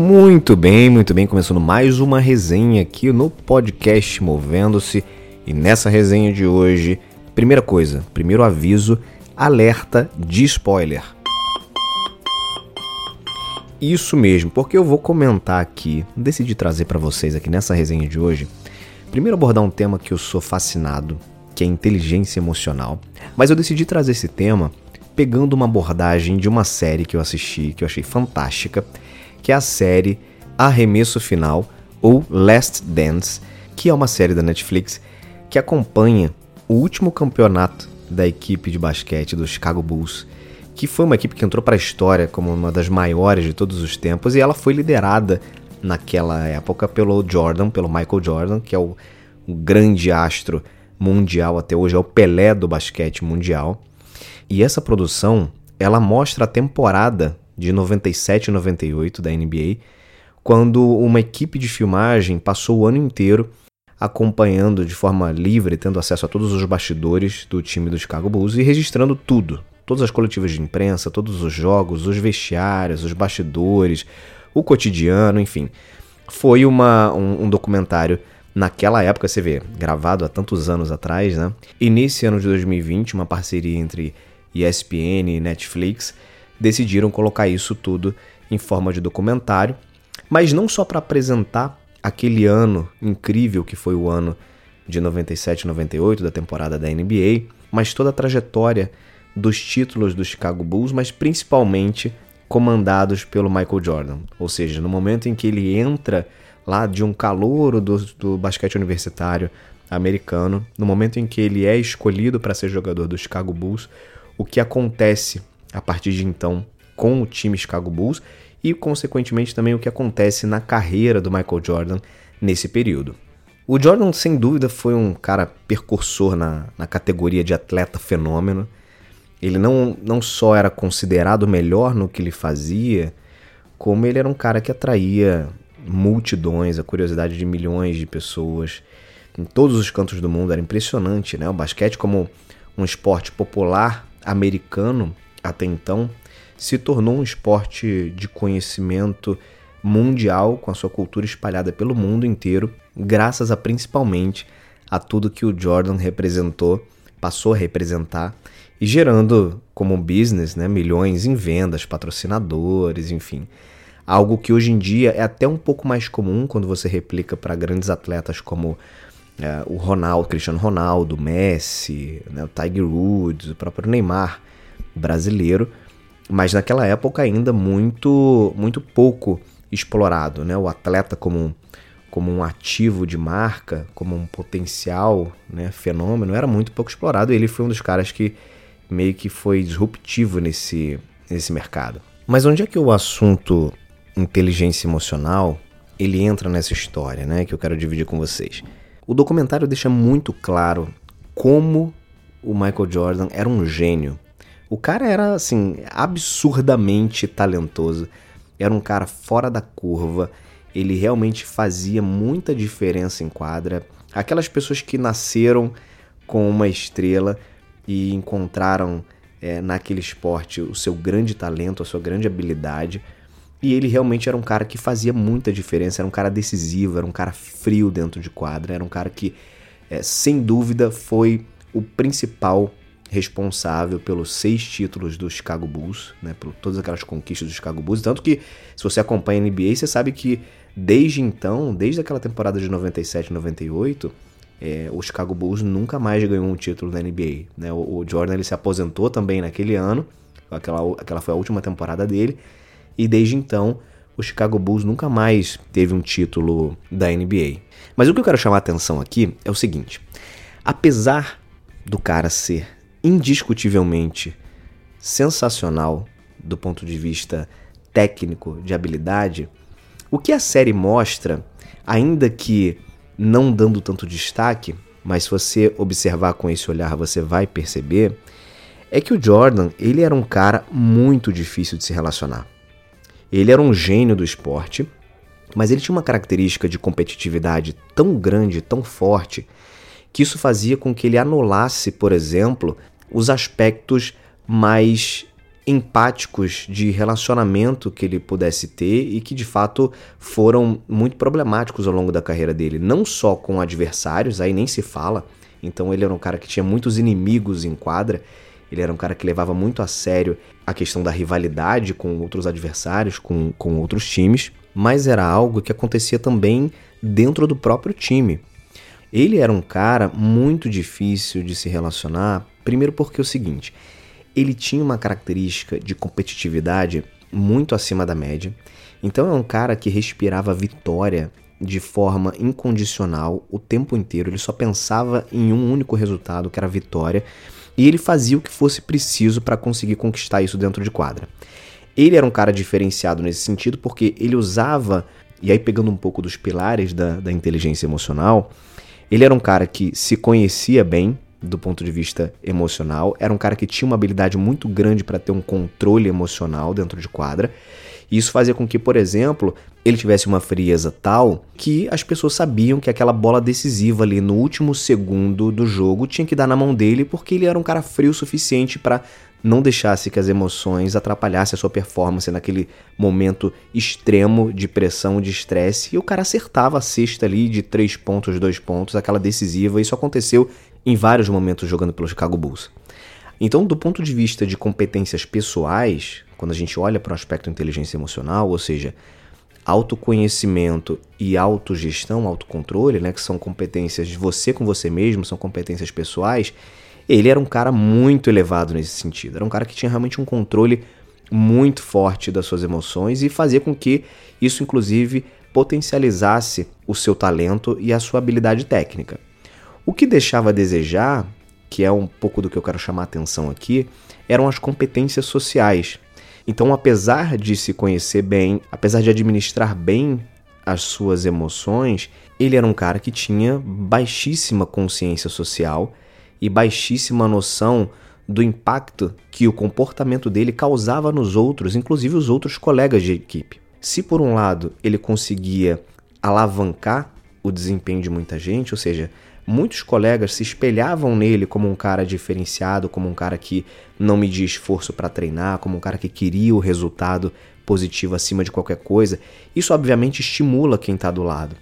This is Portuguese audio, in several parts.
Muito bem, muito bem, começando mais uma resenha aqui no podcast Movendo-se. E nessa resenha de hoje, primeira coisa, primeiro aviso, alerta de spoiler. Isso mesmo, porque eu vou comentar aqui, decidi trazer para vocês aqui nessa resenha de hoje. Primeiro abordar um tema que eu sou fascinado, que é inteligência emocional. Mas eu decidi trazer esse tema pegando uma abordagem de uma série que eu assisti, que eu achei fantástica, que é a série Arremesso Final ou Last Dance, que é uma série da Netflix que acompanha o último campeonato da equipe de basquete do Chicago Bulls, que foi uma equipe que entrou para a história como uma das maiores de todos os tempos e ela foi liderada naquela época pelo Jordan, pelo Michael Jordan, que é o, o grande astro mundial até hoje, é o Pelé do basquete mundial. E essa produção, ela mostra a temporada de 97 e 98 da NBA, quando uma equipe de filmagem passou o ano inteiro acompanhando de forma livre, tendo acesso a todos os bastidores do time do Chicago Bulls e registrando tudo, todas as coletivas de imprensa, todos os jogos, os vestiários, os bastidores, o cotidiano, enfim. Foi uma, um, um documentário naquela época, você vê, gravado há tantos anos atrás, né? E nesse ano de 2020, uma parceria entre ESPN e Netflix decidiram colocar isso tudo em forma de documentário, mas não só para apresentar aquele ano incrível que foi o ano de 97 98 da temporada da NBA, mas toda a trajetória dos títulos do Chicago Bulls, mas principalmente comandados pelo Michael Jordan. Ou seja, no momento em que ele entra lá de um calouro do, do basquete universitário americano, no momento em que ele é escolhido para ser jogador do Chicago Bulls, o que acontece a partir de então com o time Chicago Bulls e, consequentemente, também o que acontece na carreira do Michael Jordan nesse período. O Jordan, sem dúvida, foi um cara percursor na, na categoria de atleta fenômeno. Ele não, não só era considerado melhor no que ele fazia, como ele era um cara que atraía multidões, a curiosidade de milhões de pessoas em todos os cantos do mundo. Era impressionante, né? O basquete como um esporte popular americano até então, se tornou um esporte de conhecimento mundial, com a sua cultura espalhada pelo mundo inteiro, graças a principalmente a tudo que o Jordan representou, passou a representar e gerando como business, né, milhões em vendas, patrocinadores, enfim. Algo que hoje em dia é até um pouco mais comum quando você replica para grandes atletas como é, o Ronaldo, Cristiano Ronaldo, Messi, né, o Tiger Woods, o próprio Neymar brasileiro, mas naquela época ainda muito muito pouco explorado, né? O atleta como como um ativo de marca, como um potencial, né, fenômeno, era muito pouco explorado. E ele foi um dos caras que meio que foi disruptivo nesse nesse mercado. Mas onde é que o assunto inteligência emocional ele entra nessa história, né, que eu quero dividir com vocês? O documentário deixa muito claro como o Michael Jordan era um gênio o cara era, assim, absurdamente talentoso. Era um cara fora da curva. Ele realmente fazia muita diferença em quadra. Aquelas pessoas que nasceram com uma estrela e encontraram é, naquele esporte o seu grande talento, a sua grande habilidade. E ele realmente era um cara que fazia muita diferença, era um cara decisivo, era um cara frio dentro de quadra, era um cara que, é, sem dúvida, foi o principal responsável pelos seis títulos do Chicago Bulls, né, por todas aquelas conquistas do Chicago Bulls. Tanto que, se você acompanha a NBA, você sabe que desde então, desde aquela temporada de 97, 98, é, o Chicago Bulls nunca mais ganhou um título na NBA. Né? O, o, Jordan ele se aposentou também naquele ano, aquela, aquela foi a última temporada dele, e desde então o Chicago Bulls nunca mais teve um título da NBA. Mas o que eu quero chamar a atenção aqui é o seguinte: apesar do cara ser indiscutivelmente sensacional do ponto de vista técnico, de habilidade, o que a série mostra, ainda que não dando tanto destaque, mas se você observar com esse olhar você vai perceber, é que o Jordan, ele era um cara muito difícil de se relacionar. Ele era um gênio do esporte, mas ele tinha uma característica de competitividade tão grande, tão forte, que isso fazia com que ele anulasse, por exemplo, os aspectos mais empáticos de relacionamento que ele pudesse ter e que de fato foram muito problemáticos ao longo da carreira dele, não só com adversários, aí nem se fala. Então ele era um cara que tinha muitos inimigos em quadra, ele era um cara que levava muito a sério a questão da rivalidade com outros adversários, com, com outros times, mas era algo que acontecia também dentro do próprio time. Ele era um cara muito difícil de se relacionar, primeiro porque é o seguinte, ele tinha uma característica de competitividade muito acima da média. Então é um cara que respirava vitória de forma incondicional o tempo inteiro. Ele só pensava em um único resultado, que era a vitória, e ele fazia o que fosse preciso para conseguir conquistar isso dentro de quadra. Ele era um cara diferenciado nesse sentido porque ele usava, e aí pegando um pouco dos pilares da, da inteligência emocional, ele era um cara que se conhecia bem, do ponto de vista emocional. Era um cara que tinha uma habilidade muito grande para ter um controle emocional dentro de quadra. E isso fazia com que, por exemplo, ele tivesse uma frieza tal que as pessoas sabiam que aquela bola decisiva ali no último segundo do jogo tinha que dar na mão dele porque ele era um cara frio o suficiente para não deixasse que as emoções atrapalhassem a sua performance naquele momento extremo de pressão, de estresse, e o cara acertava a cesta ali de três pontos, dois pontos, aquela decisiva. Isso aconteceu em vários momentos jogando pelo Chicago Bulls. Então, do ponto de vista de competências pessoais, quando a gente olha para o aspecto inteligência emocional, ou seja, autoconhecimento e autogestão, autocontrole, né, que são competências de você com você mesmo, são competências pessoais, ele era um cara muito elevado nesse sentido. Era um cara que tinha realmente um controle muito forte das suas emoções e fazia com que isso, inclusive, potencializasse o seu talento e a sua habilidade técnica. O que deixava a desejar, que é um pouco do que eu quero chamar a atenção aqui, eram as competências sociais. Então, apesar de se conhecer bem, apesar de administrar bem as suas emoções, ele era um cara que tinha baixíssima consciência social e baixíssima noção do impacto que o comportamento dele causava nos outros, inclusive os outros colegas de equipe. Se por um lado ele conseguia alavancar o desempenho de muita gente, ou seja, muitos colegas se espelhavam nele como um cara diferenciado, como um cara que não media esforço para treinar, como um cara que queria o resultado positivo acima de qualquer coisa. Isso obviamente estimula quem está do lado.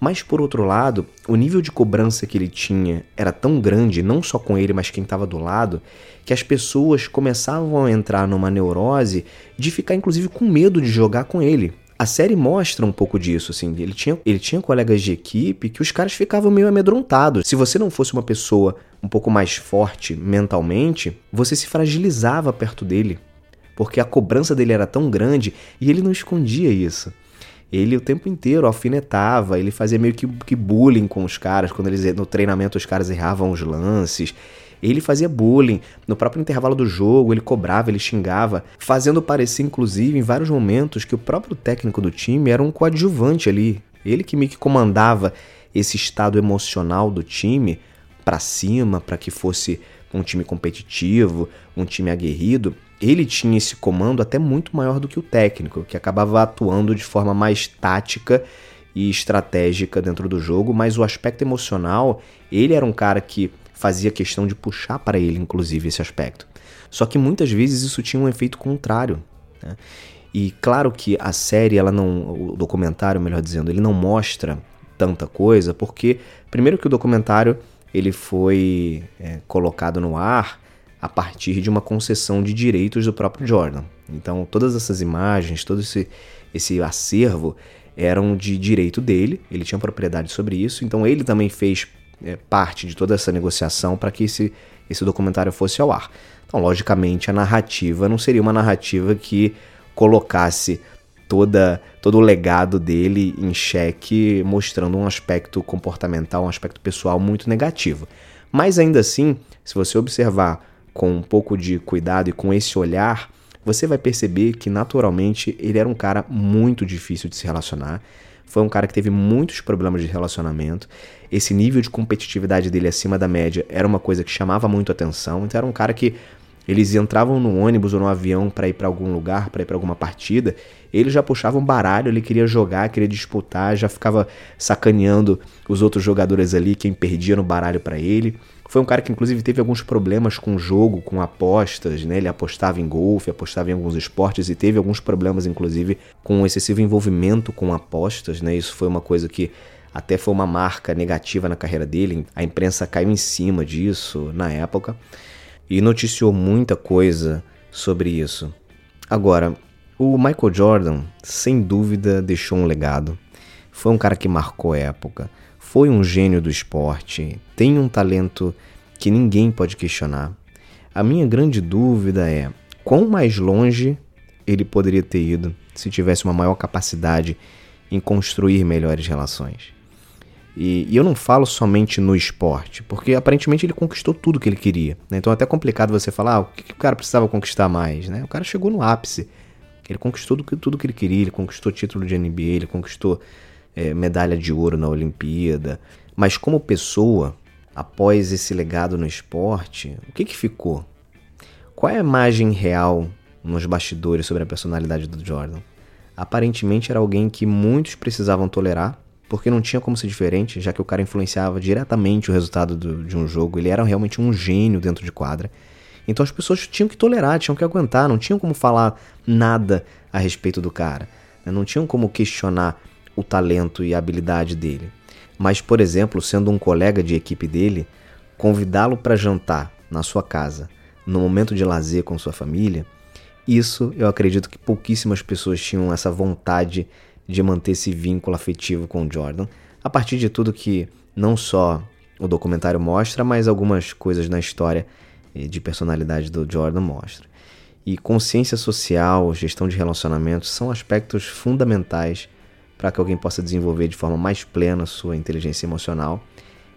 Mas por outro lado, o nível de cobrança que ele tinha era tão grande, não só com ele, mas quem estava do lado, que as pessoas começavam a entrar numa neurose de ficar inclusive com medo de jogar com ele. A série mostra um pouco disso, assim. Ele tinha, ele tinha colegas de equipe que os caras ficavam meio amedrontados. Se você não fosse uma pessoa um pouco mais forte mentalmente, você se fragilizava perto dele. Porque a cobrança dele era tão grande e ele não escondia isso. Ele o tempo inteiro alfinetava, ele fazia meio que, que bullying com os caras. Quando eles no treinamento os caras erravam os lances. Ele fazia bullying. No próprio intervalo do jogo, ele cobrava, ele xingava, fazendo parecer, inclusive, em vários momentos, que o próprio técnico do time era um coadjuvante ali. Ele que meio que comandava esse estado emocional do time para cima, para que fosse um time competitivo, um time aguerrido. Ele tinha esse comando até muito maior do que o técnico, que acabava atuando de forma mais tática e estratégica dentro do jogo, mas o aspecto emocional, ele era um cara que fazia questão de puxar para ele, inclusive, esse aspecto. Só que muitas vezes isso tinha um efeito contrário. Né? E claro que a série, ela não, o documentário, melhor dizendo, ele não mostra tanta coisa, porque primeiro que o documentário ele foi é, colocado no ar a partir de uma concessão de direitos do próprio Jordan. Então todas essas imagens, todo esse, esse acervo eram de direito dele, ele tinha propriedade sobre isso, então ele também fez é, parte de toda essa negociação para que esse, esse documentário fosse ao ar. Então, logicamente, a narrativa não seria uma narrativa que colocasse toda todo o legado dele em xeque, mostrando um aspecto comportamental, um aspecto pessoal muito negativo. Mas ainda assim, se você observar com um pouco de cuidado e com esse olhar, você vai perceber que naturalmente ele era um cara muito difícil de se relacionar. Foi um cara que teve muitos problemas de relacionamento. Esse nível de competitividade dele acima da média era uma coisa que chamava muito atenção. Então era um cara que eles entravam no ônibus ou no avião para ir para algum lugar, para ir para alguma partida, ele já puxava um baralho, ele queria jogar, queria disputar, já ficava sacaneando os outros jogadores ali, quem perdia no baralho para ele. Foi um cara que inclusive teve alguns problemas com o jogo, com apostas, né? Ele apostava em golfe, apostava em alguns esportes e teve alguns problemas inclusive com um excessivo envolvimento com apostas, né? Isso foi uma coisa que até foi uma marca negativa na carreira dele. A imprensa caiu em cima disso na época e noticiou muita coisa sobre isso. Agora, o Michael Jordan, sem dúvida, deixou um legado. Foi um cara que marcou a época foi um gênio do esporte, tem um talento que ninguém pode questionar. A minha grande dúvida é quão mais longe ele poderia ter ido se tivesse uma maior capacidade em construir melhores relações. E, e, eu não falo somente no esporte, porque aparentemente ele conquistou tudo que ele queria. Né? Então é até complicado você falar ah, o que, que, o cara precisava conquistar mais. Né? O cara chegou no ápice. Ele conquistou tudo, tudo que ele queria, ele conquistou título de NBA, ele conquistou é, medalha de ouro na Olimpíada. Mas como pessoa, após esse legado no esporte, o que, que ficou? Qual é a imagem real nos bastidores sobre a personalidade do Jordan? Aparentemente era alguém que muitos precisavam tolerar, porque não tinha como ser diferente, já que o cara influenciava diretamente o resultado do, de um jogo. Ele era realmente um gênio dentro de quadra. Então as pessoas tinham que tolerar, tinham que aguentar, não tinham como falar nada a respeito do cara. Né? Não tinham como questionar o talento e a habilidade dele. Mas, por exemplo, sendo um colega de equipe dele, convidá-lo para jantar na sua casa, no momento de lazer com sua família, isso eu acredito que pouquíssimas pessoas tinham essa vontade de manter esse vínculo afetivo com o Jordan, a partir de tudo que não só o documentário mostra, mas algumas coisas na história eh, de personalidade do Jordan mostra. E consciência social, gestão de relacionamentos são aspectos fundamentais para que alguém possa desenvolver de forma mais plena sua inteligência emocional.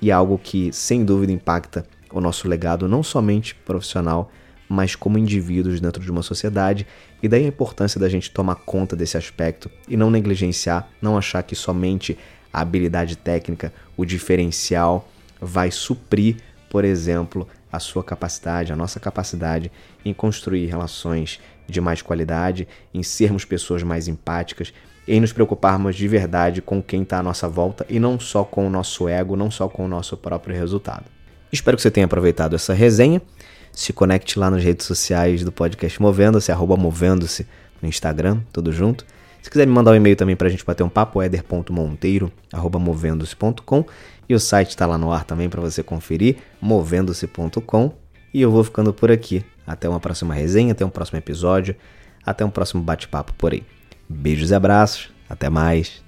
E algo que sem dúvida impacta o nosso legado não somente profissional, mas como indivíduos dentro de uma sociedade, e daí a importância da gente tomar conta desse aspecto e não negligenciar, não achar que somente a habilidade técnica, o diferencial, vai suprir, por exemplo, a sua capacidade, a nossa capacidade em construir relações de mais qualidade, em sermos pessoas mais empáticas em nos preocuparmos de verdade com quem está à nossa volta e não só com o nosso ego, não só com o nosso próprio resultado. Espero que você tenha aproveitado essa resenha. Se conecte lá nas redes sociais do podcast Movendo-se, arroba Movendo-se no Instagram, tudo junto. Se quiser me mandar um e-mail também para a gente bater um papo, eder.monteiro, arroba movendo-se.com. E o site está lá no ar também para você conferir, movendo-se.com. E eu vou ficando por aqui. Até uma próxima resenha, até um próximo episódio, até um próximo bate-papo por aí. Beijos e abraços. Até mais.